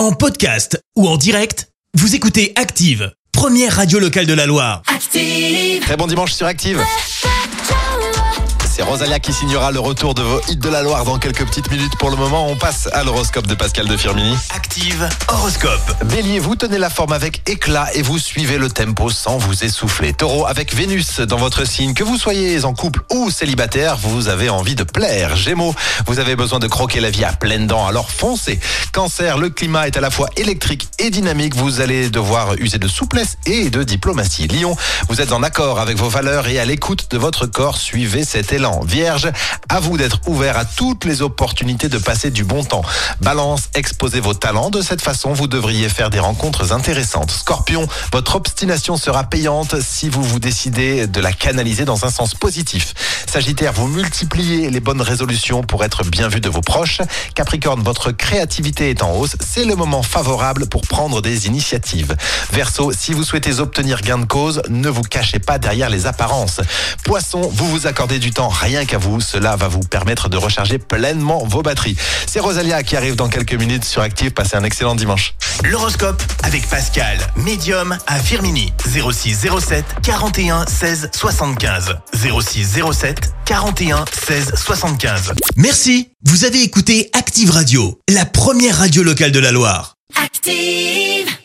En podcast ou en direct, vous écoutez Active, première radio locale de la Loire. Active. Très bon dimanche sur Active. C'est Rosalia qui signera le retour de vos hits de la Loire dans quelques petites minutes. Pour le moment, on passe à l'horoscope de Pascal de Firmini. Active horoscope. Bélier, vous tenez la forme avec éclat et vous suivez le tempo sans vous essouffler. Taureau, avec Vénus dans votre signe, que vous soyez en couple ou célibataire, vous avez envie de plaire. Gémeaux, vous avez besoin de croquer la vie à pleines dents, alors foncez. Cancer, le climat est à la fois électrique et dynamique, vous allez devoir user de souplesse et de diplomatie. Lion, vous êtes en accord avec vos valeurs et à l'écoute de votre corps, suivez cet élan. Vierge, à vous d'être ouvert à toutes les opportunités de passer du bon temps. Balance, exposez vos talents, de cette façon vous devriez faire des rencontres intéressantes. Scorpion, votre obstination sera payante si vous vous décidez de la canaliser dans un sens positif. Sagittaire, vous multipliez les bonnes résolutions pour être bien vu de vos proches. Capricorne, votre créativité est en hausse, c'est le moment favorable pour prendre des initiatives. Verseau, si vous souhaitez obtenir gain de cause, ne vous cachez pas derrière les apparences. Poisson, vous vous accordez du temps rien qu'à vous, cela va vous permettre de recharger pleinement vos batteries. C'est Rosalia qui arrive dans quelques minutes sur Active, passez un excellent dimanche. L'horoscope avec Pascal, médium à Firmini. 06 07 41 16 75. 06 07 41 16 75. Merci. Vous avez écouté Active Radio, la première radio locale de la Loire. Active.